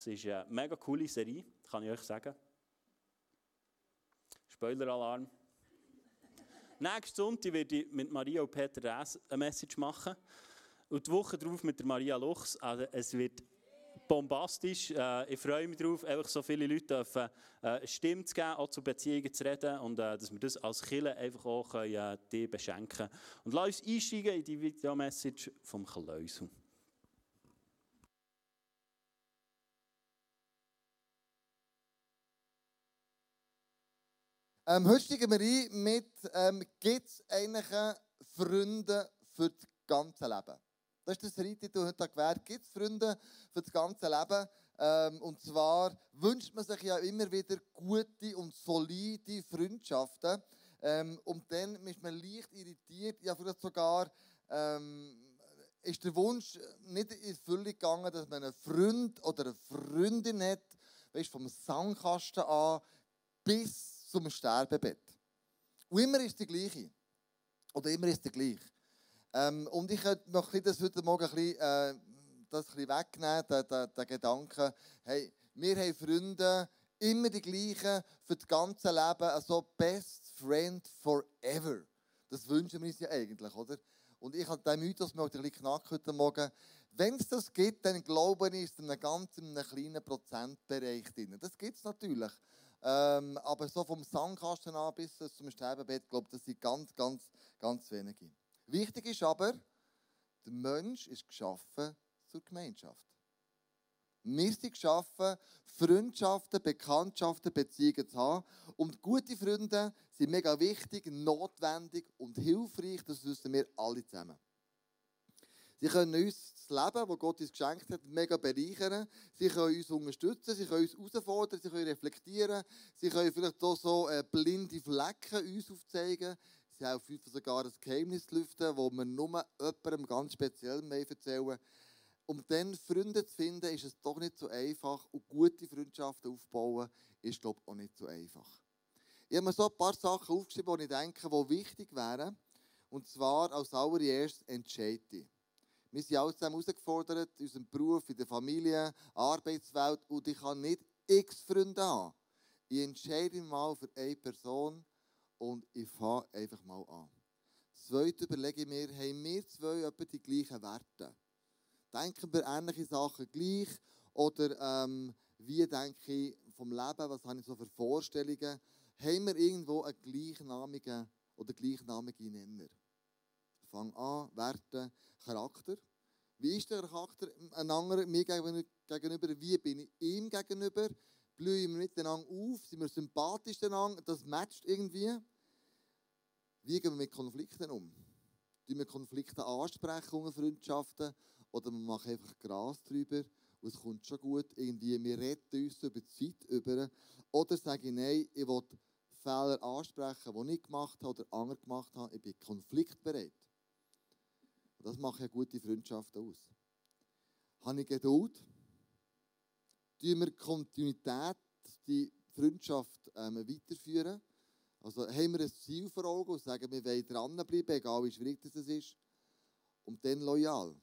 Es ist eine mega coole Serie, kann ich euch sagen. Spoiler-Alarm. Nächsten Sonntag werde ich mit Maria und Peter Räs eine Message machen. Und die Woche darauf mit Maria Luchs. Also es wird bombastisch. Äh, ich freue mich darauf, einfach so viele Leute dürfen, äh, Stimme zu geben, auch zu Beziehungen zu reden und äh, dass wir das als Killer einfach auch können, äh, die beschenken Und lass uns einsteigen in die Videomessage vom Kleusel. Ähm, heute steigen wir ein mit, ähm, gibt es eigentlich Freunde für das ganze Leben? Das ist das Reititel heute gewährt. Gibt es Freunde für das ganze Leben? Ähm, und zwar wünscht man sich ja immer wieder gute und solide Freundschaften. Ähm, und dann ist man leicht irritiert, ja vielleicht sogar ähm, ist der Wunsch nicht in Fülle gegangen, dass man einen Freund oder eine Freundin hat, weißt, vom Sandkasten an bis zum Sterbebett. Und immer ist die gleiche. Oder immer ist die gleich. Ähm, und ich möchte das heute Morgen ein bisschen, äh, das ein bisschen wegnehmen, den, den, den Gedanken, hey, wir haben Freunde, immer die gleichen, für das ganze Leben, also best friend forever. Das wünschen wir uns ja eigentlich, oder? Und ich habe den Mythos mir ein bisschen knackt heute Morgen. Wenn es das gibt, dann glaube ich, ist es in einem ganz kleinen Prozentbereich drin. Das gibt es natürlich. Ähm, aber so vom Sandkasten an bis zum Sterbebett, glaube ich, das sind ganz, ganz, ganz wenige. Wichtig ist aber, der Mensch ist geschaffen zur Gemeinschaft. Wir sind geschaffen, Freundschaften, Bekanntschaften, Beziehungen zu haben. Und gute Freunde sind mega wichtig, notwendig und hilfreich. Das wissen wir alle zusammen. Sie können uns das Leben, das Gott uns geschenkt hat, mega bereichern. Sie können uns unterstützen, sie können uns herausfordern, sie können reflektieren. Sie können vielleicht auch so äh, blinde Flecken uns aufzeigen. Sie helfen uns sogar ein Geheimnis zu lüften, das wir nur jemandem ganz speziell mehr erzählen. Um dann Freunde zu finden, ist es doch nicht so einfach. Und gute Freundschaften aufbauen, ist, glaube ich, auch nicht so einfach. Ich habe mir so ein paar Sachen aufgeschrieben, die ich denke, die wichtig wären. Und zwar als allererstes entscheide wir sind alle zusammen herausgefordert, in unserem Beruf, in der Familie, Arbeitswelt. Und ich kann nicht x Freunde haben. Ich entscheide mich mal für eine Person und ich fange einfach mal an. Zweitens überlege ich mir, haben wir zwei etwa die gleichen Werte? Denken wir ähnliche Sachen gleich? Oder ähm, wie denke ich vom Leben? Was habe ich so für Vorstellungen? Haben wir irgendwo einen gleichnamigen oder gleichnamigen Nenner? Fang an, Werte, Charakter. Wie ist der Charakter einander mir gegenüber? Wie bin ich ihm gegenüber? Blühen wir miteinander auf? Sind wir sympathisch miteinander? Das matcht irgendwie. Wie gehen wir mit Konflikten um? Tun wir Konflikte ansprechen unter Freundschaften? Oder wir machen einfach Gras drüber und es kommt schon gut. Irgendwie, wir retten uns über die Zeit über. Oder sage ich, nein, ich will Fehler ansprechen, die ich gemacht habe oder andere gemacht haben. Ich bin konfliktbereit. Und das macht ja gute Freundschaften aus. Habe ich Geduld? Tun wir Kontinuität, die Freundschaft ähm, weiterführen? Also haben wir ein Ziel vor Augen und sagen, wir wollen dranbleiben, egal wie schwierig das ist. Und dann loyal.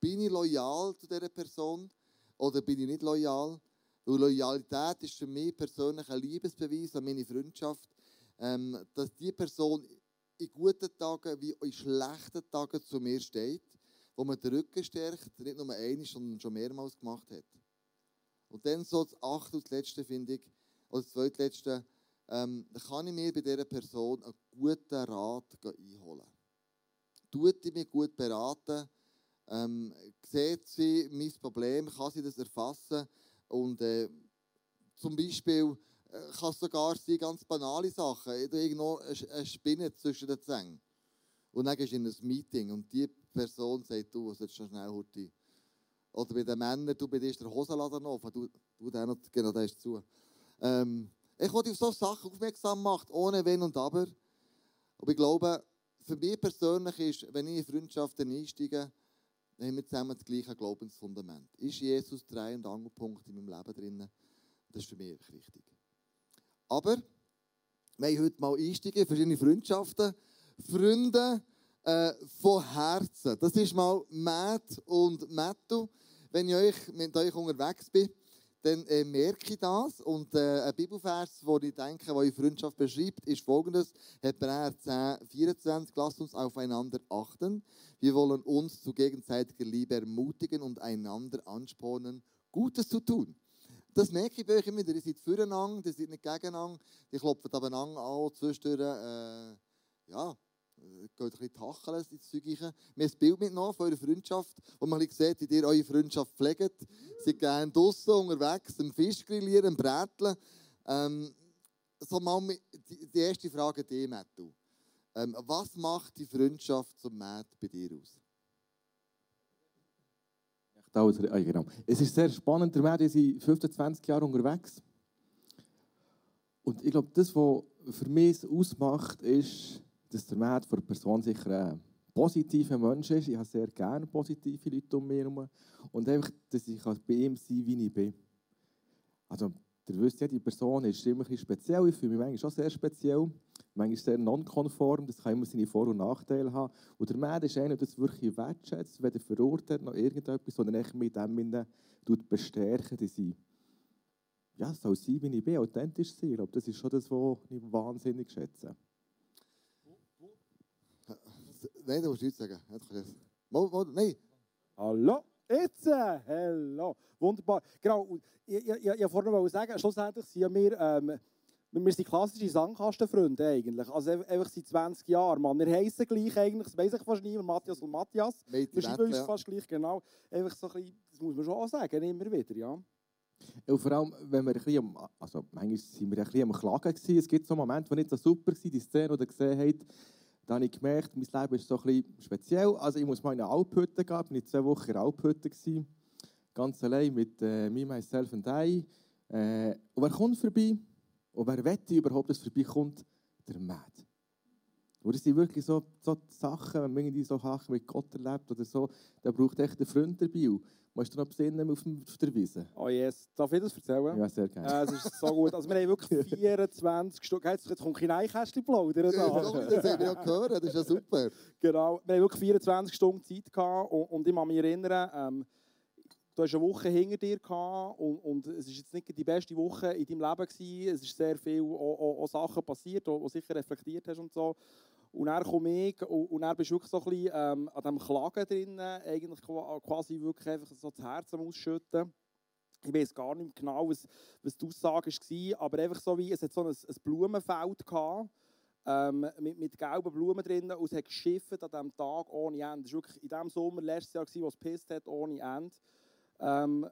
Bin ich loyal zu dieser Person oder bin ich nicht loyal? Weil Loyalität ist für mich persönlich ein Liebesbeweis an meine Freundschaft, ähm, dass die Person in guten Tagen wie in schlechten Tagen zu mir steht, wo man den Rücken stärkt, nicht nur einmal, sondern schon mehrmals gemacht hat. Und dann so das achte und letzte, finde ich, oder das zweitletzte, ähm, kann ich mir bei dieser Person einen guten Rat einholen. Tut sie mich gut beraten, ähm, sieht sie mein Problem, kann sie das erfassen und äh, zum Beispiel kann es sogar sein, ganz banale Sachen. Irgendwo eine Spinne zwischen den Zähnen. Und dann gehst du in ein Meeting und die Person sagt, du, jetzt schon schnell heute. Oder bei den Männern, du bei dir ist der Hosenladen offen, du, du der noch, genau, der ist zu. Ähm, ich wollte auf solche Sachen aufmerksam machen, ohne Wenn und Aber. Aber ich glaube, für mich persönlich ist, wenn ich in Freundschaften einsteige, dann haben wir zusammen das gleiche Glaubensfundament. Ist Jesus drei und Angelpunkt in meinem Leben drin? Das ist für mich wichtig. Aber wir haben heute mal einsteigen in verschiedene Freundschaften. Freunde äh, von Herzen. Das ist mal Matt und Mattu. Wenn ich euch, mit euch unterwegs bin, dann äh, merke ich das. Und äh, ein Bibelvers, den ich denke, der Freundschaft beschreibt, ist folgendes: Hebräer 10, 24. Lasst uns aufeinander achten. Wir wollen uns zu gegenseitiger Liebe ermutigen und einander anspornen, Gutes zu tun. Das merke ich bei euch immer wieder. Ihr seid füreinander, ihr seid nicht gegeneinander. Die klopfen abeinander an, zwischendurch, äh, ja, geht ein bisschen tacheln ins Zeug rein. Wir haben ein Bild mitgenommen von eurer Freundschaft, wo man sieht, wie ihr eure Freundschaft pflegt. Sie sind gerne draußen unterwegs, am Fisch grillieren, am Bräteln. Ähm, so mal die, die erste Frage an dich, Matthew. Ähm, was macht die Freundschaft zum Matt bei dir aus? Ah, genau. Es ist sehr spannend, der ist 15, 20 Jahre unterwegs. Und ich glaube, das, was für mich ausmacht, ist, dass der Matt für eine Person sicher ein positiver Mensch ist. Ich habe sehr gerne positive Leute um mich herum. Und einfach, dass ich bei ihm sein kann, wie ich bin. Also, ihr wisst ja, die Person ist immer ein speziell. Ich fühle mich manchmal schon sehr speziell. Manchmal sehr nonkonform. Das kann immer seine Vor- und Nachteile haben. Und der Matt ist einer, der das wirklich wertschätzt, weder verurteilt noch irgendetwas, sondern echt mit dem bestärken, dass ich ja, soll sein, wie ich bin, authentisch sein. Ich glaube, das ist schon das, was ich wahnsinnig schätze. Nein, du musst nichts sagen. Mal, mal, nein. Hallo, jetzt, hallo. Wunderbar. Genau, ich, ich, ich, wollte sagen, schlussendlich sind wir, ähm, wir sind klassische Sandkastenfreunde eigentlich. Also einfach seit 20 Jahren. Man, wir heißen gleich eigentlich, das weiß ich fast niemand, Matthias und Matthias. Wir sind uns ja. fast gleich, genau. Einfach so ein bisschen, das muss man schon auch sagen, immer wieder, ja. Und vor allem, wenn wir ein bisschen, also manchmal sind wir ein bisschen am Klagen gewesen. Es gibt so Momente, die nicht so super waren, die Szene, die ihr gesehen habt, da habe ich gemerkt, mein Leben ist so ein speziell. Also ich muss mal in eine Alphütte gehen. Ich war zwei Wochen in einer Alphütte. Ganz allein mit äh, Me, Myself and I. Äh, und wer kommt vorbei? Und wer wette überhaupt, dass vorbeikommt? Der Mad. Und das sind wirklich so, so Sachen, wenn man irgendwie so Sachen mit Gott erlebt oder so, da braucht echt einen Freund dabei. Musst du noch besinnen auf, auf der Wiese? Oh yes. Darf ich das erzählen? Ja, sehr gerne. Äh, es ist so gut. Also wir haben wirklich 24 Stunden... Jetzt, jetzt kommt kein Einkästchen plaudern. Da. Ja, das haben wir ja gehört. Das ist ja super. Genau. Wir haben wirklich 24 Stunden Zeit gehabt. Und, und ich kann mich erinnern, ähm, du hast eine Woche hinter dir gehabt und, und es war jetzt nicht die beste Woche in deinem Leben gewesen. Es ist sehr viel auch, auch, auch Sachen passiert, die du sicher reflektiert hast und so. Und dann komme ich und, dann bist wirklich so ein bisschen ähm, an diesem Klagen drin, eigentlich quasi wirklich einfach so das Herz am Ausschütten. Ich weiß gar nicht genau, was, was die Aussage war, aber einfach so wie, es hat so ein, ein Blumenfeld gehabt, ähm, mit, mit gelben Blumen drin und es hat geschifft an diesem Tag ohne Ende. Das war wirklich in diesem Sommer letztes Jahr, wo es gepisst hat, ohne Ende. Ähm,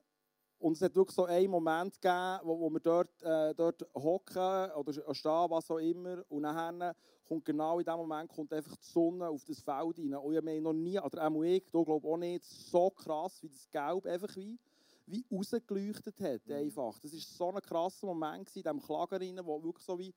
und es hat wirklich so einen Moment gegeben, wo, wo wir dort, äh, dort hocken oder stehen, was auch immer. Und dann kommt genau in dem Moment kommt einfach die Sonne auf das Feld rein. Und ich habe noch nie, oder auch ich, da glaube auch nicht, so krass wie das Gelb einfach wie, wie rausgeleuchtet hat. Mhm. Einfach. Das war so ein krasser Moment in diesem Klager rein, wo wirklich so wie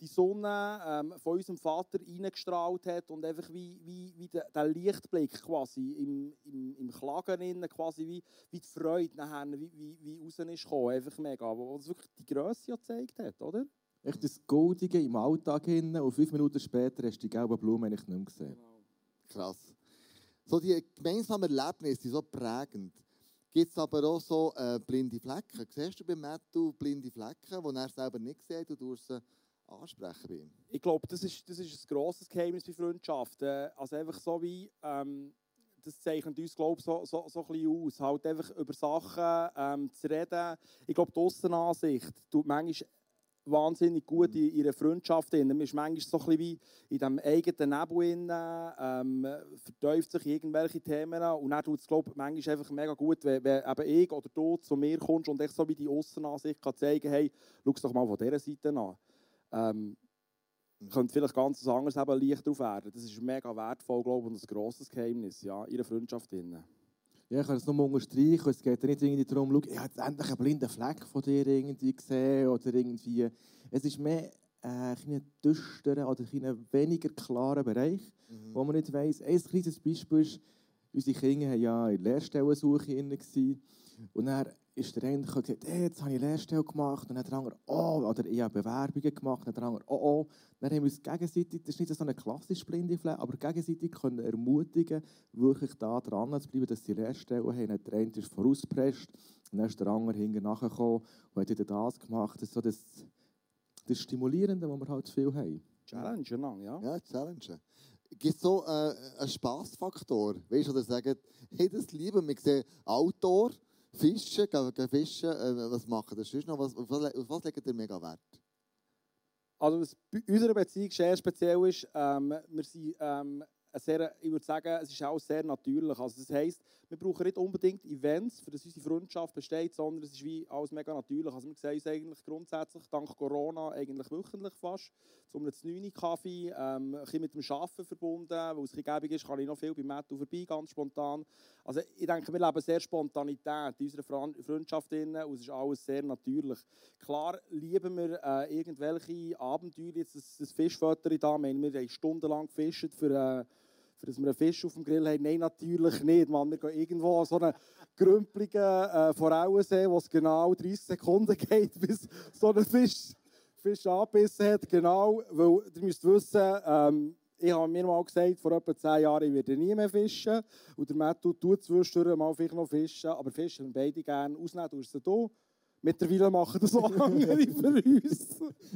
die Sonne ähm, von unserem Vater reingestrahlt hat und einfach wie, wie, wie der, der Lichtblick quasi im, im, im Klagen innen, quasi wie, wie die Freude nachher, wie, wie, wie raus ist gekommen. Einfach mega, wo es wirklich die Größe gezeigt hat, oder? Echt das Goldige im Alltag hin und fünf Minuten später hast du die gelben Blumen nicht mehr gesehen. Genau. Krass. So die gemeinsamen Erlebnisse sind so prägend. Gibt es aber auch so äh, blinde Flecken? Siehst du bei Matthew blinde Flecken, die er selber nicht sieht und du sie ansprechen bei ihm? Ich glaube, das ist, das ist ein grosses Geheimnis bei Freundschaft. Äh, also einfach so wie... Ähm, das zeichnet uns, glaube ich, so, so, so ein bisschen aus. Halt einfach über Sachen ähm, zu reden. Ich glaube, die Aussenansicht tut manchmal wahnsinnig gut in ihrer Freundschaft. Man ist manchmal so ein wie in diesem eigenen Nebel, ähm, vertäuft sich irgendwelche Themen und dann tut es, glaube ich, manchmal einfach mega gut, wenn, wenn eben ich oder du zu mir kommst und ich so wie die Aussenansicht kann zeigen hey, schau es doch mal von dieser Seite an. Ähm, könnte vielleicht ganz anderes eben Licht drauf werden. Das ist mega wertvoll, glaube ich, und ein grosses Geheimnis ja, in ihrer Freundschaft. Drin. Ja, ich kann es nur unterstreichen. Es geht nicht irgendwie darum, schau, ich habe jetzt endlich einen blinden Fleck von dir irgendwie gesehen oder irgendwie. Es ist mehr äh, ein düsterer oder ein weniger klarer Bereich, mhm. wo man nicht weiss. Ein kleines Beispiel ist, unsere Kinder waren ja in Lehrstellensuche. Und dann ist der eine gesagt, hey, jetzt habe ich Lehrstelle gemacht. Und dann der andere, oh, oder ich habe Bewerbungen gemacht. Und dann der andere, oh, oh. Dann haben wir uns gegenseitig, das ist nicht so eine klassische blinde Fläche, aber gegenseitig können ermutigen, wirklich da dran zu bleiben, dass sie Lehrstellen haben. Dann der eine ist vorausgepresst, und dann ist der andere hinten nachgekommen und hat wieder das gemacht. Das ist so das, das Stimulierende, was wir halt viel haben. Challenge, ja. Ja, Challenge. Gibt es so äh, einen Spaßfaktor? Weißt du, oder sagen, hey, das lieben wir. sehen Outdoor, Fischen, gehen, fischen, äh, was machen das sonst noch? Was, auf, was, auf was legt ihr mega Wert? Also was bei unserer Beziehung sehr speziell ist, ähm, wir sind ähm, sehr, ich würde sagen, es ist auch sehr natürlich. Also das heisst, wir brauchen nicht unbedingt Events, für das unsere Freundschaft besteht, sondern es ist wie alles mega natürlich. Also wir sehen uns eigentlich grundsätzlich dank Corona eigentlich wöchentlich fast. So einem 9 Kaffee, ähm, ein bisschen mit dem Arbeiten verbunden, weil es gäbig ist, kann ich noch viel bei Matthew vorbei, ganz spontan. Also ich denke, wir leben sehr Spontanität in unserer Freundschaft drin und es ist alles sehr natürlich. Klar lieben wir äh, irgendwelche Abenteuer, jetzt das, das Fischfoto da, wir haben stundenlang gefischt für... Äh, für dass wir einen Fisch auf dem Grill haben. Nein, natürlich nicht. Man, wir gehen irgendwo an so einen grümpeligen äh, Forellensee, wo es genau 30 Sekunden geht, bis so ein Fisch, Fisch angebissen hat. Genau, weil ihr müsst wissen, ähm, ich habe mir mal gesagt, vor etwa 10 Jahren, ich werde nie mehr fischen. Und der Matthew tut zwischendurch mal vielleicht noch fischen, aber fischen beide gerne. Ausnehmen tust du hier. Mittlerweile machen das auch andere für uns.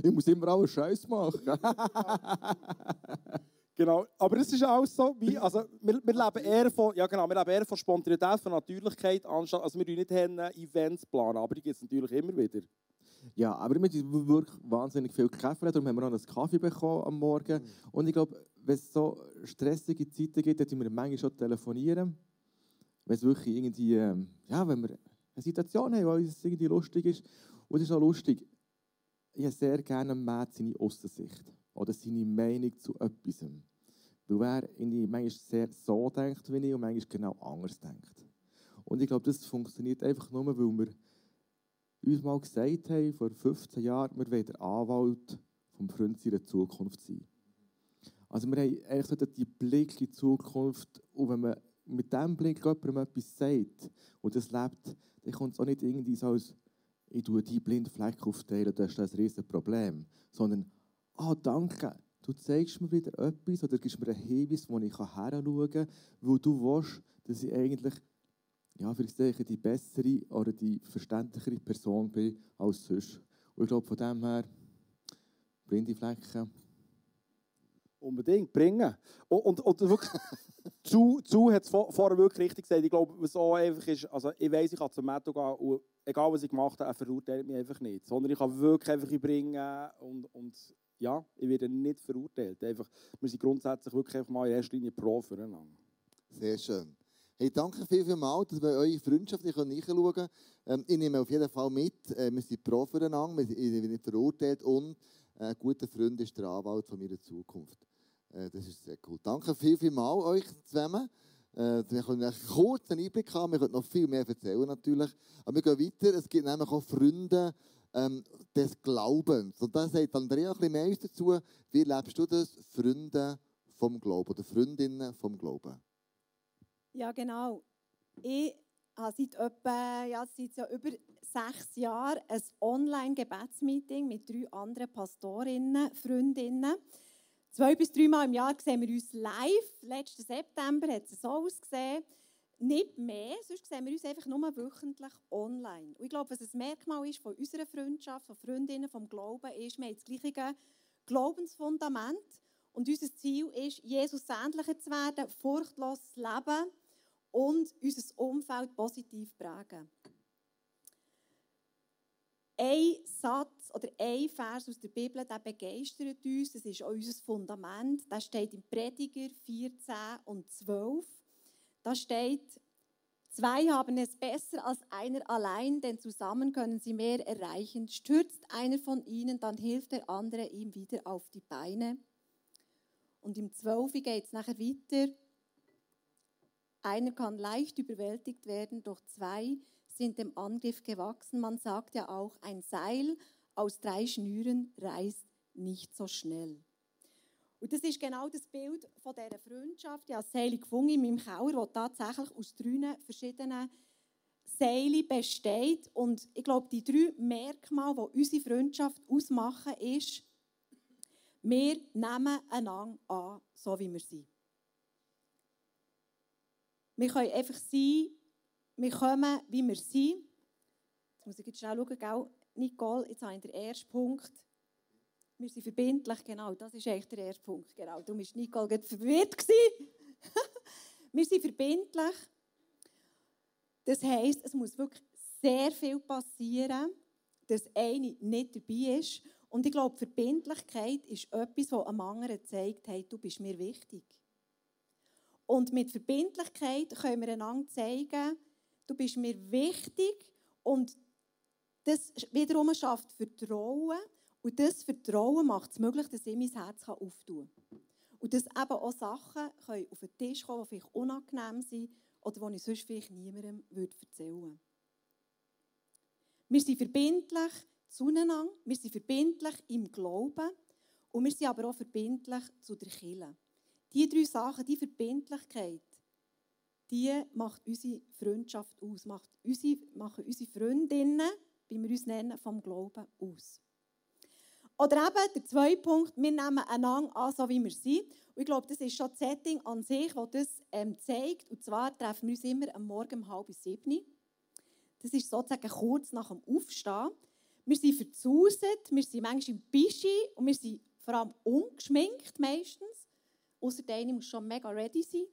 Ich muss immer alles Scheiß machen. Genau, aber es ist auch so, wie, also wir, wir, leben eher von, ja genau, wir leben eher von Spontanität, von Natürlichkeit, anstatt, also wir nicht Events, planen, aber die gibt es natürlich immer wieder. Ja, aber wir haben wirklich wahnsinnig viel Kaffee, darum haben wir noch einen Kaffee bekommen am Morgen. Mhm. Und ich glaube, wenn es so stressige Zeiten gibt, dann wir manchmal schon telefonieren. Wenn es wirklich irgendwie, ähm, ja, wenn wir eine Situation haben, die uns irgendwie lustig ist. Und es ist auch lustig, ich habe sehr gerne Matt seine Aussicht oder seine Meinung zu etwas. Weil er manchmal sehr so denkt wie ich und manchmal genau anders denkt. Und ich glaube, das funktioniert einfach nur, weil wir uns mal gesagt haben, vor 15 Jahren, wir wollen der Anwalt vom Freund seiner Zukunft sein. Also wir haben eigentlich den Blick in die Zukunft und wenn man mit diesem Blick jemandem etwas sagt und das lebt, dann kommt es auch nicht irgendwie so als ich tue die blinden Fleck aufteilen, das ist ein riesiges Problem, sondern ah, danke, du zeigst mir wieder etwas oder gibst mir einen Hinweis, wo ich heranschauen kann, weil du willst, dass ich eigentlich ja, ich die bessere oder die verständlichere Person bin als sonst. Und ich glaube, von dem her, blinde Flecken. Unbedingt, bringen. Und, und, und wirklich, zu, zu hat es vorher wirklich richtig gesagt. Ich glaube, was auch einfach ist, also ich weiß, ich kann zum Metto gehen und egal was ich gemacht habe, er verurteilt mich einfach nicht. Sondern ich kann wirklich einfach bringen und, und ja, ich werde nicht verurteilt. Einfach, wir sind grundsätzlich wirklich einfach mal in erster Linie pro füreinander. Sehr schön. Hey, danke viel, viel mal, dass wir eure Freundschaft nachschauen können. Ähm, ich nehme auf jeden Fall mit, äh, wir sind pro füreinander, wir sind nicht verurteilt und äh, ein guter Freund ist der Anwalt von meiner Zukunft. Äh, das ist sehr cool. Danke viel, viel mal euch zusammen. Äh, wir können einen kurzen Einblick haben, wir können noch viel mehr erzählen natürlich. Aber wir gehen weiter, es gibt nämlich auch Freunde, ähm, des Glaubens. Und da sagt Andrea ein bisschen mehr dazu. Wie lebst du das? Freunde vom Glauben oder Freundinnen vom Glauben? Ja, genau. Ich habe seit etwa, ja, seit ja über sechs Jahren ein Online-Gebetsmeeting mit drei anderen Pastorinnen, Freundinnen. Zwei bis dreimal im Jahr sehen wir uns live. Letzten September hat es so ausgesehen nicht mehr, sonst sehen wir uns einfach nur wöchentlich online. Und ich glaube, was ein Merkmal ist von unserer Freundschaft, von Freundinnen, vom Glauben, ist, wir haben das gleiche Glaubensfundament und unser Ziel ist, Jesus ähnlicher zu werden, furchtlos zu leben und unser Umfeld positiv prägen. Ein Satz oder ein Vers aus der Bibel, der begeistert uns, das ist auch unser Fundament, das steht im Prediger 14 und 12. Da steht, zwei haben es besser als einer allein, denn zusammen können sie mehr erreichen. Stürzt einer von ihnen, dann hilft der andere ihm wieder auf die Beine. Und im 12 geht es nachher weiter. Einer kann leicht überwältigt werden, doch zwei sind dem Angriff gewachsen. Man sagt ja auch, ein Seil aus drei Schnüren reißt nicht so schnell. Und das ist genau das Bild von dieser Freundschaft. Ich habe Seile gefunden in meinem Keller, wo tatsächlich aus drei verschiedenen Seile besteht. Und ich glaube, die drei Merkmale, die unsere Freundschaft ausmachen, ist, wir nehmen einander an, so wie wir sind. Wir können einfach sein, wir kommen, wie wir sind. Jetzt muss ich jetzt schnell schauen, gell? Nicole, jetzt habe ich den ersten Punkt. Wir sind verbindlich, genau, das ist eigentlich der erste Punkt. Genau. Darum war Nicole gerade verwirrt. wir sind verbindlich. Das heisst, es muss wirklich sehr viel passieren, dass eine nicht dabei ist. Und ich glaube, Verbindlichkeit ist etwas, das einem anderen zeigt, hey, du bist mir wichtig. Und mit Verbindlichkeit können wir einander zeigen, du bist mir wichtig und das wiederum schafft Vertrauen und das Vertrauen macht es möglich, dass ich mein Herz auftun kann. Und dass eben auch Sachen können auf den Tisch kommen, die vielleicht unangenehm sind oder die ich sonst vielleicht niemandem erzählen würde. Wir sind verbindlich zueinander, wir sind verbindlich im Glauben und wir sind aber auch verbindlich zu der Kirche. Diese drei Sachen, die Verbindlichkeit, die macht unsere Freundschaft aus, macht unsere, machen unsere Freundinnen, wie wir uns nennen, vom Glauben aus. Oder eben der zweite Punkt, wir nehmen einander an, so wie wir sind. Und ich glaube, das ist schon das Setting an sich, das das ähm, zeigt. Und zwar treffen wir uns immer am Morgen um halb sieben. Das ist sozusagen kurz nach dem Aufstehen. Wir sind verzuset, wir sind manchmal im Bischi und wir sind vor allem ungeschminkt meistens. Außer der eine muss schon mega ready sein.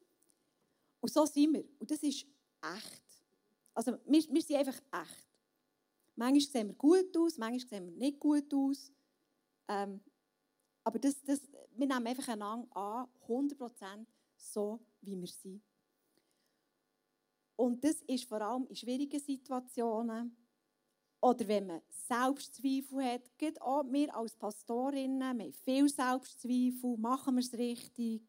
Und so sind wir. Und das ist echt. Also wir, wir sind einfach echt. Manchmal sehen wir gut aus, manchmal sehen wir nicht gut aus. Ähm, aber das, das, wir nehmen einfach einander an, 100% so, wie wir sind. Und das ist vor allem in schwierigen Situationen oder wenn man Selbstzweifel hat. Geht auch wir als Pastorinnen, wir haben viel Selbstzweifel, machen wir es richtig,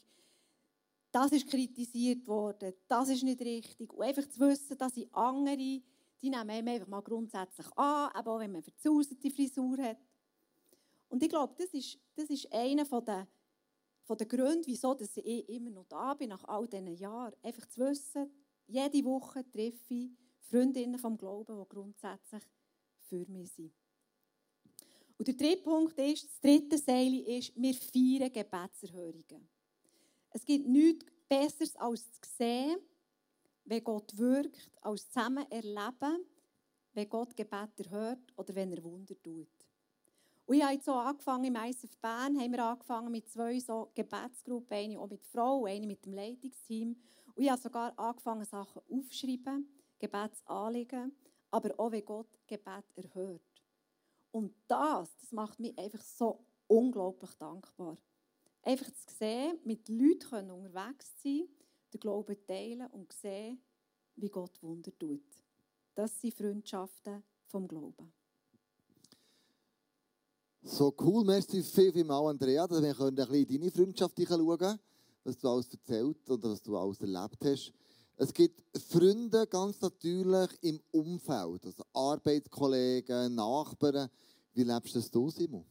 das ist kritisiert worden, das ist nicht richtig. Und einfach zu wissen, dass ich andere, die nehmen einfach mal grundsätzlich an, aber auch wenn man verzauserte Frisur hat. Und ich glaube, das ist, das ist einer von der, von der Gründe, wieso dass ich immer noch da bin, nach all diesen Jahren. Einfach zu wissen, jede Woche treffe ich Freundinnen vom Glauben, die grundsätzlich für mich sind. Und der dritte Punkt ist, das dritte Seil ist, wir feiern Gebetserhörungen. Es gibt nichts Besseres als zu sehen, wenn Gott wirkt, als zusammen erleben, wenn Gott Gebet erhört oder wenn er Wunder tut. Und ich habe jetzt so angefangen, im ISF Bern haben wir angefangen mit zwei so Gebetsgruppen, eine auch mit Frauen, eine mit dem Leitungsteam. Und ich habe sogar angefangen, Sachen aufzuschreiben, Gebetsanliegen, aber auch, wenn Gott Gebet erhört. Und das, das macht mich einfach so unglaublich dankbar. Einfach zu sehen, mit Leuten unterwegs sein, den Glauben teilen und sehen, wie Gott Wunder tut. Das sind Freundschaften vom Glauben. So cool, merci viel, viel mal, Andrea, dass wir ein bisschen in deine Freundschaft schauen was du alles erzählt und was du alles erlebt hast. Es gibt Freunde ganz natürlich im Umfeld, also Arbeitskollegen, Nachbarn. Wie lebst das du, Simon?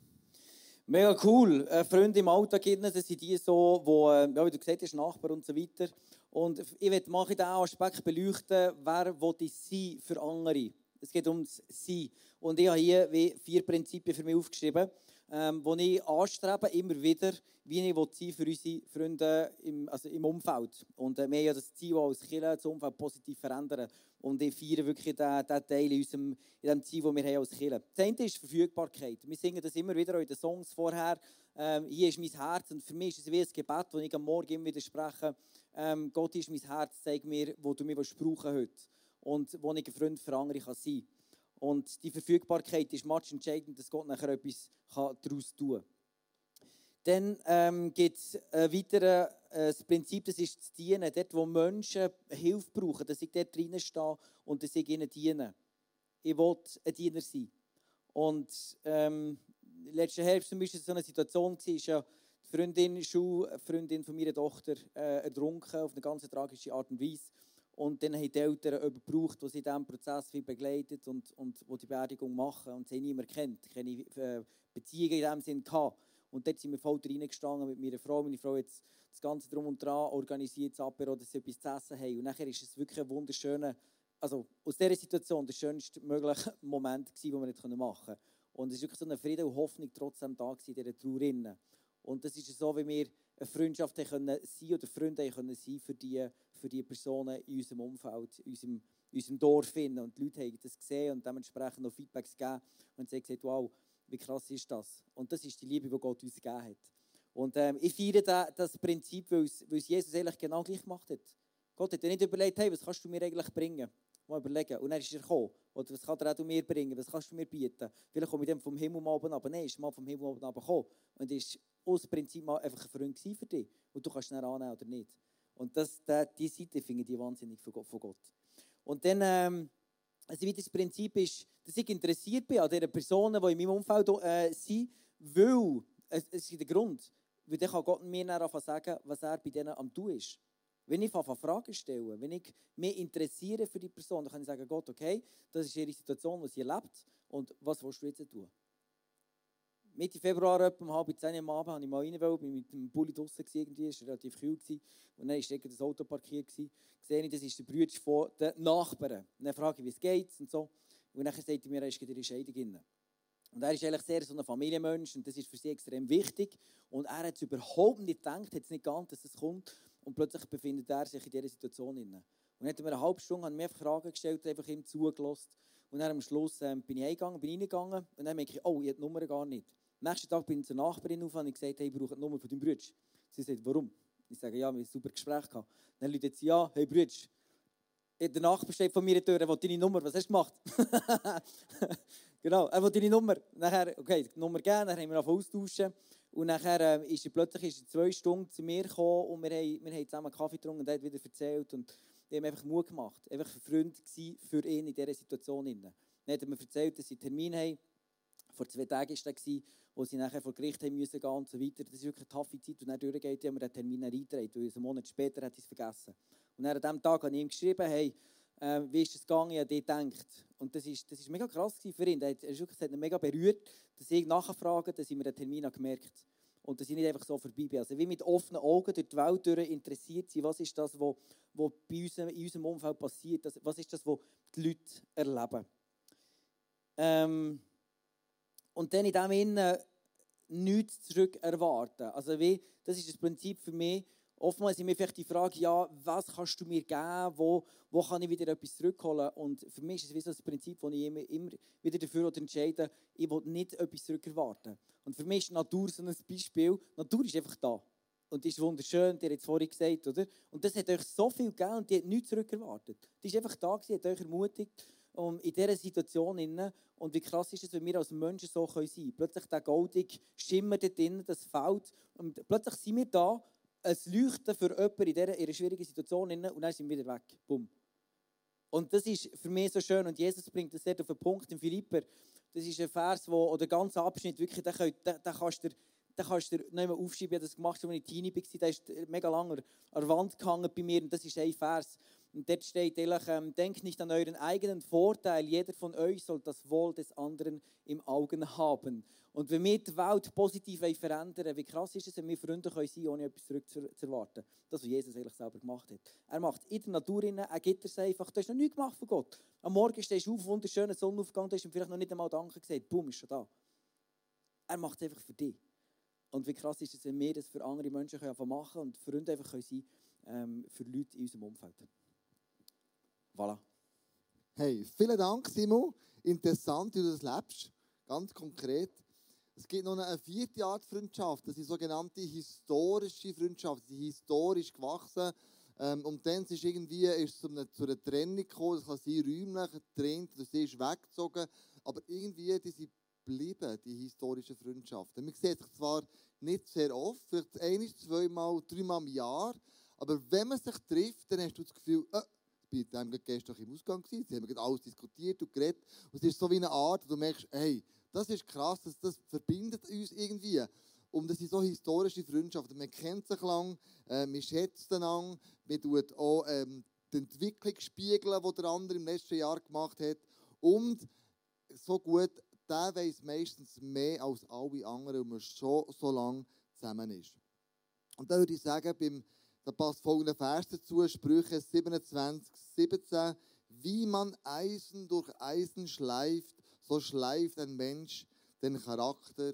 Mega cool. Äh, Freunde im Alltag, das sind die so, wo, äh, ja, wie du gesagt hast, Nachbarn und so weiter. Und ich möchte mal diesen Aspekt beleuchten, wer will ich sein für andere. Es geht ums Sein. Und ich habe hier wie vier Prinzipien für mich aufgeschrieben, ähm, die ich anstrebe, immer wieder, wie ich sein für unsere Freunde im, also im Umfeld. Und äh, wir haben ja das Ziel, als Kirche das Umfeld positiv verändern. Und ich feiere wirklich diesen, Teil in, unserem, in dem Ziel, das wir haben als Kirche. Das eine ist Verfügbarkeit. Wir singen das immer wieder in den Songs vorher. Ähm, hier ist mein Herz und für mich ist es wie ein Gebet, das ich am Morgen immer wieder spreche. Ähm, Gott ist mein Herz, zeig mir, wo du mich brauchen heute und wo ich ein Freund für andere kann sein kann. Und die Verfügbarkeit ist match entscheidend, dass Gott nachher etwas daraus tun kann. Dann ähm, gibt es ein weiteres äh, Prinzip, das ist das Dienen. Dort, wo Menschen Hilfe brauchen, dass ich dort drinnen stehe und dass ich ihnen diene. Ich will ein Diener sein. Und ähm, letzten Herbst war so eine Situation, war ja die Freundin, Schulfreundin von meiner Tochter äh, ertrunken auf eine ganz tragische Art und Weise. Und dann haben die Eltern gebraucht, der sie in diesem Prozess begleitet und, und wo die Beerdigung machen. Und sie haben niemanden kennt, keine äh, Beziehungen in diesem Sinne gehabt. Und dort sind wir voll reingestanden mit meiner Frau. Meine Frau hat das Ganze drum und dran organisiert, das Apero, dass sie etwas zu essen haben. Und nachher ist es wirklich ein wunderschöner also aus dieser Situation der schönste mögliche Moment, den wir jetzt machen konnten. Und es war wirklich so eine Friede und Hoffnung trotzdem da in dieser Trauer. Und das ist so, wie wir eine Freundschaft können sein oder Freunde können sein für die, für die Personen in unserem Umfeld, in unserem, in unserem Dorf. Finden. Und die Leute haben das gesehen und dementsprechend noch Feedbacks gegeben und sie haben gesagt, wow, wie krass ist das? Und das ist die Liebe, die Gott uns gegeben hat. Und ähm, ich feiere das Prinzip, weil es, Jesus eigentlich genau gleich gemacht hat. Gott hat dir nicht überlegt, hey, was kannst du mir eigentlich bringen? Mal überlegen. Und dann ist er gekommen. Oder was kann er auch mir bringen? Was kannst du mir bieten? Vielleicht komme ich dann vom Himmel mal oben aber Nein, ist mal vom Himmel oben gekommen. Und ist aus Prinzip mal einfach ein Freund für dich. Und du kannst ihn annehmen oder nicht. Und das, diese Seite finde ich wahnsinnig von Gott. Und dann, ähm, also wie das Prinzip ist, dass ich interessiert bin an den Personen, die in meinem Umfeld äh, sind, weil, es, es ist der Grund, weil dann kann Gott mir dann sagen, was er bei denen am tun ist. Wenn ich Fragen stelle, wenn ich mich interessiere für die Person, dann kann ich sagen, Gott, okay, das ist ihre Situation, die sie erlebt und was willst du jetzt tun? Mitte Februar, etwa um halb zehn am Abend, habe ich mal rein, weil ich mit dem Bulli draußen war, irgendwie, es war relativ kühl. Gewesen. Und dann war das Auto parkiert. Gewesen. Sehe ich, das ist der Bruder von den Nachbarn. Und dann frage ich, wie es geht und so. Und dann sagt er mir, er ist in Scheidung. Und er ist eigentlich sehr so ein Familienmensch und das ist für sie extrem wichtig. Und er hat es überhaupt nicht gedacht, hat es nicht geahnt, dass es kommt. Und plötzlich befindet er sich in dieser Situation. Drin. Und dann hat er mir eine halbe Stunde mir Fragen gestellt, einfach ihm zugelassen. Und dann am Schluss ähm, bin ich eingegangen, bin reingegangen und dann merke ich, oh, ich habe die Nummer gar nicht. Nächsten Tag bin ich zur Nachbarin auf und ich gesagt, hey, ich brauche die Nummer von deinem Bruder. Sie sagt, warum? Ich sage, ja, wir haben ein super Gespräch gehabt. Dann läutet sie, ja, hey Bruder, der Nachbar steht von mir in der Tür, er will deine Nummer, was hast du gemacht? genau, er will deine Nummer. Nachher, okay, die Nummer gegeben, dann haben wir austauschen. Und nachher äh, ist er plötzlich ist er zwei Stunden zu mir gekommen und wir haben, wir haben zusammen Kaffee getrunken und er hat wieder erzählt. Und die haben einfach Mut gemacht. Einfach ein Freund für ihn in dieser Situation. Dann hat er mir erzählt, dass sie einen Termin haben. Vor zwei Tagen war er, wo sie nachher vor Gericht haben müssen gehen und so weiter. Das ist wirklich eine taffe Zeit. Und dann durchgeht, haben wir den Termin eingetragen, weil einen Monat später hat er es vergessen. Und dann an diesem Tag habe ich ihm geschrieben, hey, äh, wie ist es gegangen? Ich habe gedacht. Und das ist, das ist mega krass für ihn. Er hat, er hat ihn mega berührt, dass ich nachfrage, dass ich mir den Termin habe gemerkt und dass ich nicht einfach so vorbei bin. Also wie mit offenen Augen durch die Welt durch interessiert sind, was ist das, was, was bei uns, in unserem Umfeld passiert, was ist das, was die Leute erleben. Ähm, und dann in dem Innen nichts zurück erwarten. Also wie, das ist das Prinzip für mich, Oftmals sind mir vielleicht die Frage, ja, was kannst du mir geben, wo, wo kann ich wieder etwas zurückholen? Und für mich ist es wie so das Prinzip, wo ich immer, immer wieder dafür entscheide, ich will nicht etwas zurückerwarten. Und für mich ist Natur so ein Beispiel. Natur ist einfach da. Und die ist wunderschön, die hat es vorhin gesagt, oder? Und das hat euch so viel gegeben und die hat nichts zurückerwartet. Die ist einfach da gewesen, hat euch ermutigt, um in dieser Situation innen. Und wie krass ist es, wenn wir als Menschen so sein können. Plötzlich der goldig Schimmer dort drinnen, das fällt. Und plötzlich sind wir da ein Leuchten für jemanden in dieser, in einer schwierigen Situation und dann sind wir wieder weg. Bumm. Und das ist für mich so schön. Und Jesus bringt das sehr auf den Punkt in Philipper. Das ist ein Vers, wo, oder der ganze Abschnitt, wirklich, den kannst du den kannst du nicht mehr aufschreiben. Ich habe das gemacht, als ich Teenie war. Der ist mega lange an der Wand gehangen bei mir. Und das ist ein Vers. Und dort steht ehrlich, ähm, denkt nicht an euren eigenen Vorteil. Jeder von euch soll das Wohl des anderen im Augen haben. Und wenn wir die Welt positiv verändern wie krass ist es, wenn wir Freunde sein können, ohne etwas zurückzuerwarten. Das, was Jesus eigentlich selber gemacht hat. Er macht in der Natur, er gibt es einfach. Du hast noch nichts gemacht von Gott. Am Morgen stehst du auf, wunderschöner Sonnenaufgang, du hast ihm vielleicht noch nicht einmal Danke gesagt. Boom, ist schon da. Er macht es einfach für dich. Und wie krass ist es, wenn wir das für andere Menschen können machen und Freunde einfach können sein ähm, für Leute in unserem Umfeld. Voilà. Hey, vielen Dank, Simon. Interessant, wie du das lebst. Ganz konkret. Es gibt noch eine vierte Art Freundschaft. Das ist sogenannte historische Freundschaft. Sie sind historisch gewachsen. Ähm, und dann ist irgendwie ist zu, einer, zu einer Trennung gekommen. Das kann sein, räumlich getrennt, oder sie ist weggezogen. Aber irgendwie, die sind geblieben, die historischen Freundschaften. Man sieht sich zwar nicht sehr oft, vielleicht ein, zweimal, dreimal im Jahr, aber wenn man sich trifft, dann hast du das Gefühl, äh, bei dem gestern im Ausgang gewesen, sie haben alles diskutiert und geredet. Und es ist so wie eine Art, du merkst, hey, das ist krass, das, das verbindet uns irgendwie. Und das sind so historische Freundschaften. Man kennt sich lang, äh, man schätzt einander, man tut auch ähm, die Entwicklung spiegeln, die der andere im letzten Jahr gemacht hat. Und so gut, der weiß meistens mehr als alle anderen, und man schon so lange zusammen ist. Und da würde ich sagen, beim, da passt folgender Vers dazu, Sprüche 27, 17. Wie man Eisen durch Eisen schleift, so schleift ein Mensch den Charakter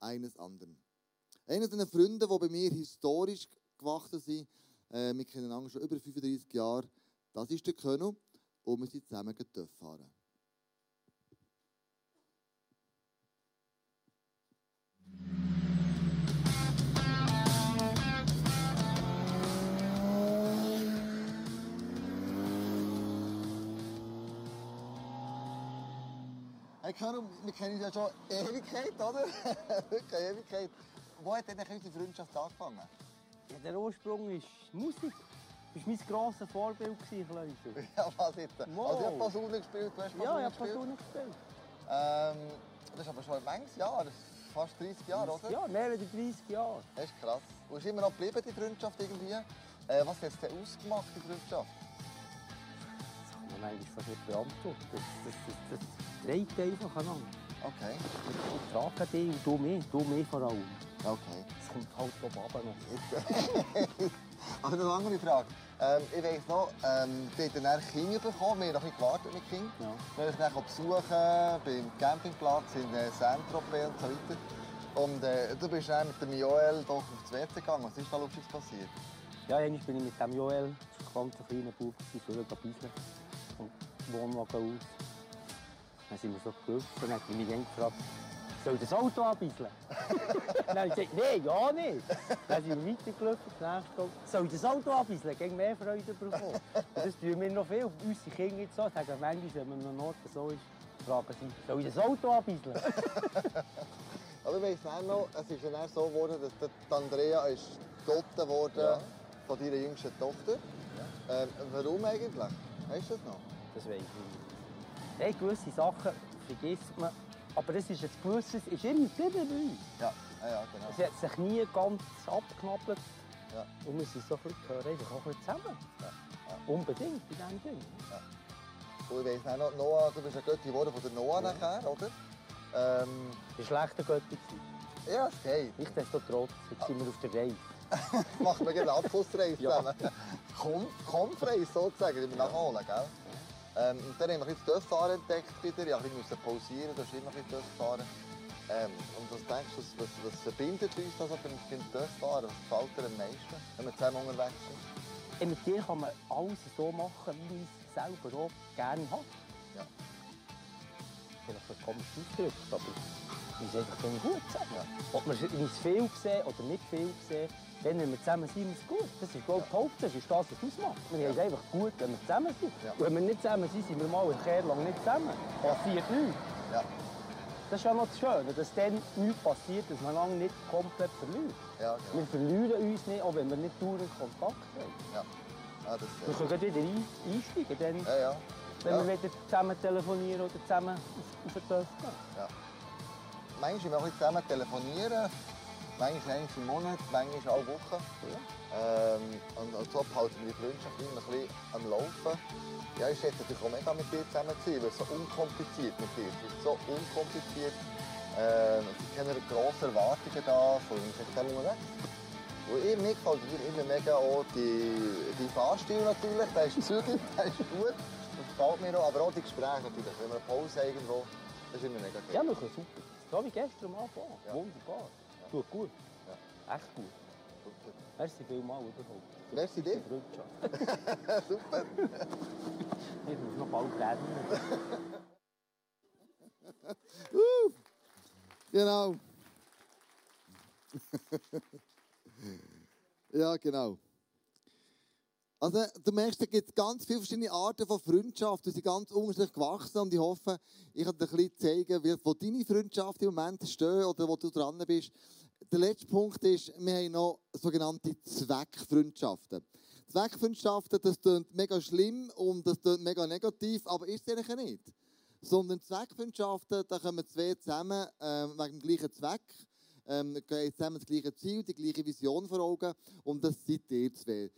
eines anderen. Einer der Freunde, die bei mir historisch gewachsen sind, äh, wir kennen ihn schon über 35 Jahre, das ist der König und wir sind zusammen fahren. Caro, wir kennen uns ja schon Ewigkeit, oder? Wirklich Ewigkeit. Wo hat denn unsere Freundschaft angefangen? Ja, der Ursprung ist Musik. Du warst mein grosses Vorbild, Kleusel. Ja, was jetzt? Wow. Also ich habe Posaune gespielt, du hast Posaune Ja, ich habe. Posaune gespielt. Ähm, das ist aber schon ein manches Jahr, das fast 30 Jahre, oder? Ja, mehr als 30 Jahre. Das ist krass. Und ist immer noch geblieben, die Freundschaft irgendwie. Äh, was hat es denn ausgemacht, die Freundschaft? Das man eigentlich fast nicht beantworten. Das, das, das, das trägt einfach aneinander. Okay, Ich trage dich und du mich, du mich vor allem. okay. Es kommt halt oben runter noch. Aber eine andere Frage. Ähm, ich weiss noch, ähm, die haben dann Kinder bekommen, wir haben noch ein gewartet mit Kindern. Ja. Wir haben dann besuchen beim Campingplatz in äh, Saint-Tropez und so weiter. Und äh, du bist dann mit dem Joel doch aufs WC gegangen. Was ist da Lustiges passiert? Ja, einmal bin ich mit dem Joel, zu ganz kleinen Bub, für ein bisschen vom Wohnwagen aus. Dann sind wir so gelaufen und dann hat mich dann gefragt, soll das Auto abbisseln? dann habe ich gesagt, nein, ja nicht. Dann sind wir weitergelaufen, das nächste Auto. Soll ich das Auto abbisseln? Gegen mehr Freude bekommen. Und das tun wir noch viel. Unsere Kinder jetzt so, sagen manchmal, wenn man an einem Ort so ist, fragen sie, soll das Auto abbisseln? Aber ich weiss auch noch, es ist dann so geworden, dass Andrea ist gedotet wurde von deiner jüngsten Tochter. Ähm, warum eigentlich? Weißt du das noch? Das weiß ich nicht. Hey, gewisse Sachen vergisst man. Aber es ist ein gewisses, ist immer geblieben bei uns. Ja, ja, ja genau. Es hat sich nie ganz abgeknabbert. Ja. Und wir sind so ein bisschen, gehören einfach auch ein zusammen. Unbedingt, in diesem Sinn. Und ich weiss noch, Noah, du bist ein Götti geworden von der Noah nachher, oder? Ähm, schlechter Götter. gewesen. ja, es geht. Nichtsdestotrotz, jetzt sind wir auf der Reise. Machen wir gerne eine Abschlussreise Ja. zusammen. Komm, Kompfreise sozusagen, die wir nachholen, gell? Ähm, und dann haben wir ein bisschen das Dörffahren entdeckt wieder. Ich musste pausieren, da ist immer ein bisschen Dörffahren. Ähm, und was denkst du, was, was verbindet uns das beim, beim Dörffahren? Was gefällt dir am meisten, wenn wir zusammen unterwegs sind? Hey, mit dir kann man alles so machen, wie ich es selber auch gerne habe. Ja. Vielleicht ein komisch ausgedrückt, aber wir sind einfach gut zusammen. Ob wir uns viel sehen oder nicht viel sehen, dann, wenn wir zusammen sind, ist es gut. Das ist, glaube ich, das ist das, was ausmacht. Wir haben es einfach gut, wenn wir zusammen sind. Ja. Wenn wir nicht zusammen sind, sind wir mal eine Kehr lang nicht zusammen. Passiert nichts. Ja, Das ist ja noch das Schöne, dass dann nichts passiert, dass man lange nicht komplett verliert. ja, genau. Wir verlieren uns nicht, auch wenn wir nicht dauernd Kontakt haben. Ja, ja das Wir ist können wieder ein, einsteigen, dann, ja, ja. wenn Ja. wir wieder zusammen telefonieren oder zusammen auf, auf den Dorf gehen. Manchmal wir ein bisschen zusammen telefonieren, manchmal einmal im Monat, manchmal alle Woche. Ähm, und, und so behalten wir die Freundschaft immer ein bisschen am Laufen. Ja, ich schätze natürlich auch mega mit dir zusammen zu sein, weil es so unkompliziert mit dir ist. Es ist so unkompliziert. Ähm, es sind keine grossen Erwartungen da, sind zusammen unterwegs. Und ich, mir gefällt dir immer mega auch die, die Fahrstil natürlich, der ist zügig, der ist gut. Das gefällt mir auch, aber auch die Gespräche natürlich. Wenn wir eine Pause irgendwo, das ist immer mega geil. Ja, wir können super. So wie gestern am Anfang. Ja. Wunderbar. Tut gut. Echt gut. Super. Merci vielmals überhaupt. Merci dir. Super. Ich muss noch bald reden. Genau. ja, genau. Also, du merkst, es gibt ganz viele verschiedene Arten von Freundschaft. Die sind ganz unterschiedlich gewachsen und ich hoffe, ich kann dir ein bisschen zeigen, wo deine Freundschaft im Moment steht oder wo du dran bist. Der letzte Punkt ist, wir haben noch sogenannte Zweckfreundschaften. Zweckfreundschaften, das klingt mega schlimm und das klingt mega negativ, aber ist es eigentlich nicht. Sondern Zweckfreundschaften, da kommen zwei zusammen ähm, wegen dem gleichen Zweck. Ähm, gehen zusammen das gleiche Ziel, die gleiche Vision vor Augen und das seid ihr zwei.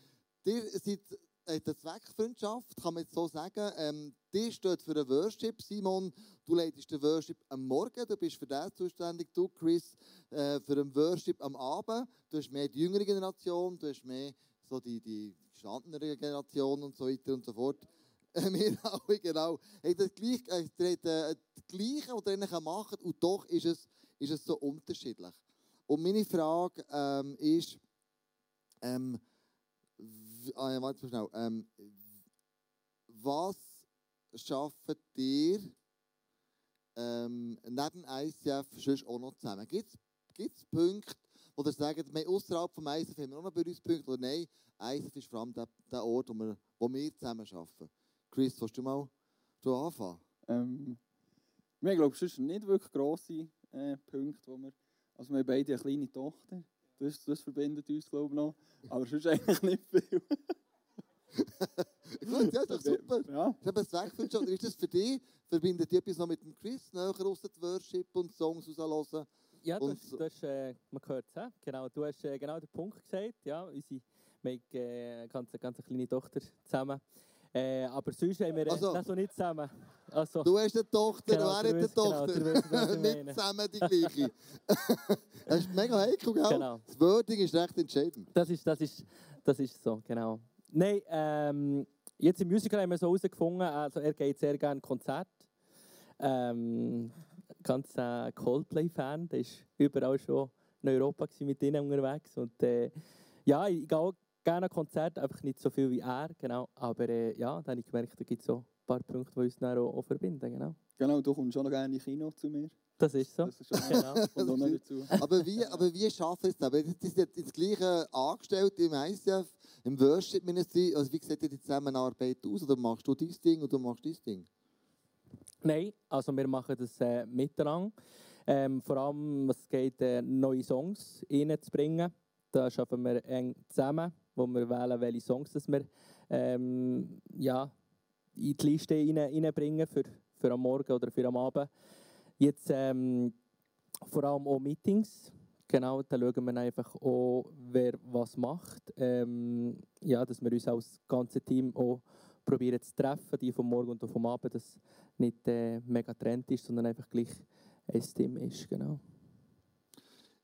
Ihr seid der Zweckfreundschaft, kann man jetzt so sagen. Ähm, die steht für den Worship. Simon, du leitest den Worship am Morgen, du bist für das zuständig. Du, Chris, äh, für den Worship am Abend. Du hast mehr die jüngere Generation, du hast mehr so die, die gestandenere Generation und so weiter und so fort. Äh, Wir alle, genau. Hey, das gleich, äh, das Gleiche, was ihr eigentlich macht, und doch ist es, ist es so unterschiedlich. Und meine Frage ähm, ist, ähm, ah, ja, warte mal schnell, ähm, was schafft ihr ähm, neben ICF sonst auch noch zusammen? Gibt es Punkte, wo ihr sagt, außerhalb vom ICF haben wir auch noch Berührungspunkte, oder nein, ICF ist vor allem der, der Ort, wo wir, wo wir zusammen arbeiten? Chris, willst du mal du anfangen? Ähm, wir haben, glaube ich, nicht wirklich grosse äh, Punkte, wo wir... Also wir haben beide eine kleine Tochter. Das, das verbindet uns, glaube ich, noch. Aber sonst eigentlich nicht viel. Gut, ja, ist doch super. Ja. Ich habe es weggefunden. schon. Ist das für dich? Verbindet ihr etwas noch mit dem Chris? Näher aus der Worship und Songs raushören? Ja, du Und du hast äh, man hört es, genau, du hast äh, genau den Punkt gesagt, ja, unsere, wir haben äh, eine ganz, ganz kleine Tochter zusammen, äh, aber sonst haben wir äh, Also- das noch nicht zusammen. Also, Du hast eine Tochter, Genau, wer hat eine genau, Tochter? du ich Nicht zusammen die gleiche. das ist mega heikel, gell? Genau. Das Wording ist recht entscheidend. das ist, das ist, das ist so, genau. Nein, ähm, jetzt im Musical haben wir so herausgefunden, also er geht sehr gerne Konzert. Ähm, ganz äh, Coldplay-Fan, der ist überall schon in Europa mit ihnen unterwegs und äh, ja, ich gehe auch gerne an Konzerte, einfach nicht so viel wie er, genau. Aber äh, ja, dann habe ich gemerkt, da gibt es so paar Punkte, die uns dann auch, auch verbinden, genau. Genau, du kommst schon noch gerne in Kino zu mir. Das ist so. Das ist Genau. noch dazu. Aber wie, aber wie schaffen Sie es? Aber das ist jetzt das Gleiche angestellt im ICF, im Worship Ministry. Also wie sieht die Zusammenarbeit aus? Oder machst du dein Ding und du machst dein Ding? Nein, also wir machen das äh, miteinander. Ähm, vor allem, was es geht, äh, neue Songs reinzubringen. Da schaffen wir eng zusammen, wo wir wählen, welche Songs dass wir ähm, ja, in die Liste rein, reinbringen für, für am Morgen oder für am Abend. Jetzt ähm, vor allem auch Meetings. Genau, da schauen wir einfach auch, wer was macht. Ähm, ja, dass wir uns als ganze Team auch probieren zu treffen, die vom Morgen und vom Abend, dass nicht äh, mega Trend ist, sondern einfach gleich ein Team ist. Genau.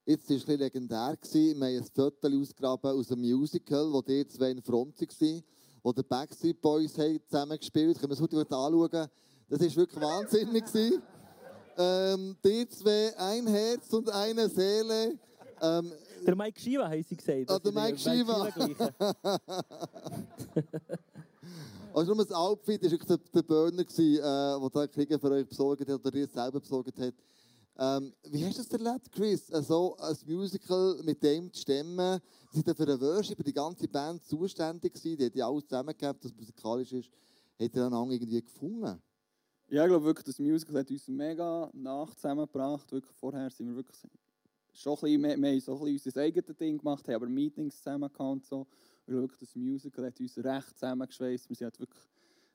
Jetzt war es legendär. Wir haben ein Foto ausgegraben aus einem Musical, wo die zwei in Front waren, wo die Backstreet Boys haben zusammen gespielt. Können wir es heute gut anschauen? Das war wirklich wahnsinnig. ähm, die zwei, ein Herz und eine Seele. Ähm, Der Mike Shiva haben sie gesagt. Ah, der Mike Shiva. also nur das Outfit war wirklich der, der Burner, äh, der da Kriege für euch besorgt hat oder ihr selber besorgt hat. Ähm, wie hast du das erlebt, Chris? Äh, So ein Musical mit dem zu stemmen. Sie sind für den Worship, die ganze Band zuständig gewesen. Die hat ja alles zusammengegeben, dass es musikalisch ist. Hat ihr einander irgendwie gefunden? Ja, ich glaube wirklich, das Musical hat uns mega nach zusammengebracht. Wirklich vorher sind wir wirklich schon ein bisschen, wir, wir haben so ein bisschen unser eigenes Ding gemacht, haben aber Meetings zusammen gehabt und so. Und wirklich, das Musical hat uns recht zusammengeschweißt. Wir sind halt wirklich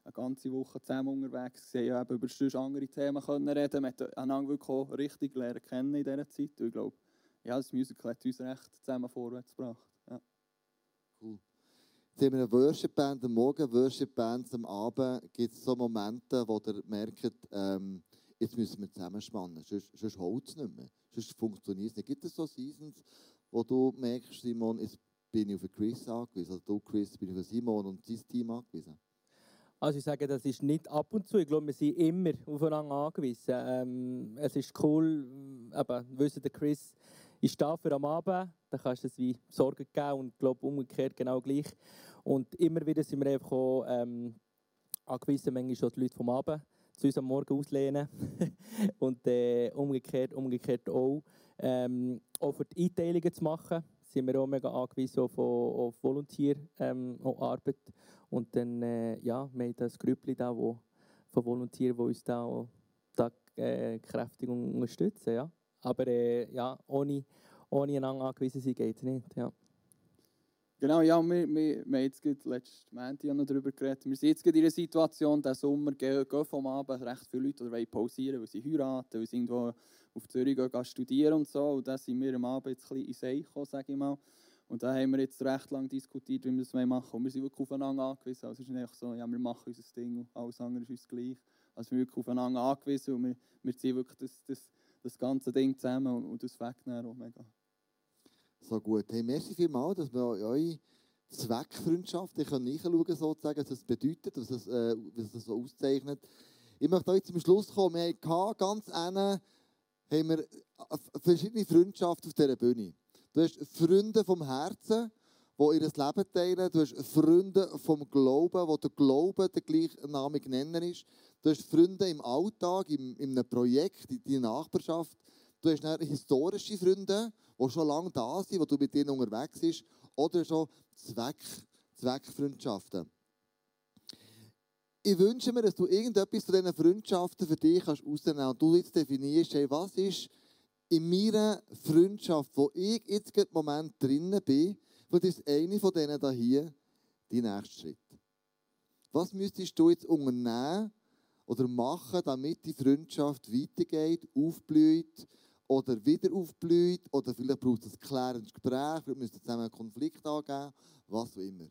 eine ganze Woche zusammen unterwegs. Wir haben über sonst andere Themen können reden. Wir haben einander auch richtig lernen kennen in dieser Zeit. Und ich glaube, ja, das Musical hat uns recht zusammen vorwärts gebracht. Ja. Jetzt haben wir eine Worship-Band am Morgen, Worship-Bands am Abend. Gibt es so Momente, wo ihr merkt, ähm, jetzt müssen wir zusammenspannen, sonst, sonst holt es nicht mehr. Sonst funktioniert es nicht. Gibt es so Seasons, wo du merkst, Simon, jetzt bin ich auf Chris angewiesen, oder du, Chris, bin ich auf Simon und sein Team angewiesen? Also ich sage, das ist nicht ab und zu. Ich glaube, wir sind immer aufeinander angewiesen. Ähm, es ist cool, äh, eben, wissen der Chris ist da für am Abend, dann kannst du es wie Sorgen geben und ich glaube umgekehrt genau gleich. Und immer wieder sind wir einfach auch ähm, angewiesen, manchmal schon die Leute vom Abend zu uns am Morgen auslehnen. und äh, umgekehrt, umgekehrt auch. Ähm, auch für die Einteilungen zu machen, sind wir auch mega angewiesen auf, auf Volunteer-Arbeit. Ähm. Und dann, äh, ja, wir haben das Grüppli da, wo, von Volontieren, die uns da, da äh, kräftig unterstützen. Ja. Aber äh, ja, ohne, ohne einander angewiesen sein geht es nicht. Ja. Genau, ja, wir, wir, wir haben jetzt letztes Montag noch darüber geredet. Wir sind jetzt in einer Situation, diesen Sommer gehen, gehen vom Abend recht viele Leute oder wollen pausieren, weil sie heiraten, weil sie irgendwo auf Zürich gehen, studieren und so. Und da sind wir am Abend jetzt ein bisschen in See gekommen, sage ich mal. Und da haben wir jetzt recht lange diskutiert, wie wir das machen wollen. Und wir sind wirklich aufeinander angewiesen. Also es ist nicht so, ja, wir machen unser Ding und alles andere ist uns gleich. Also wir sind wirklich aufeinander angewiesen und wir, wir ziehen wirklich das, das, das ganze Ding zusammen und, und das wegnehmen auch mega. So gut. Hey, merci vielmals, dass wir eure Zweckfreundschaft. Ich kann nachschauen, sozusagen, was das bedeutet, was das, äh, was das so auszeichnet. Ich möchte heute zum Schluss kommen. Wir hatten ganz eng haben wir verschiedene Freundschaften auf dieser Bühne. Du hast Freunde vom Herzen, die ihr Leben teilen. Du hast Freunde vom Glauben, wo der Glaube der gleichnamige Nenner ist. Du hast Freunde im Alltag, in, in einem Projekt, in deiner Nachbarschaft. Du hast historische Freunde, die schon lange da sind, wo du mit ihnen unterwegs bist. Oder schon Zweck, Zweckfreundschaften. Ich wünsche mir, dass du irgendetwas von diesen Freundschaften für dich kannst rausnehmen. Und du jetzt definierst, hey, was ist in meiner Freundschaft, wo ich jetzt im Moment drinnen bin, vielleicht ist eine von denen hier dein nächster Schritt. Was müsstest du jetzt unternehmen oder machen, damit die Freundschaft weitergeht, aufblüht oder wieder aufblüht oder vielleicht braucht es ein klärendes Gespräch, vielleicht müsst ihr zusammen einen Konflikt angeben, was auch immer.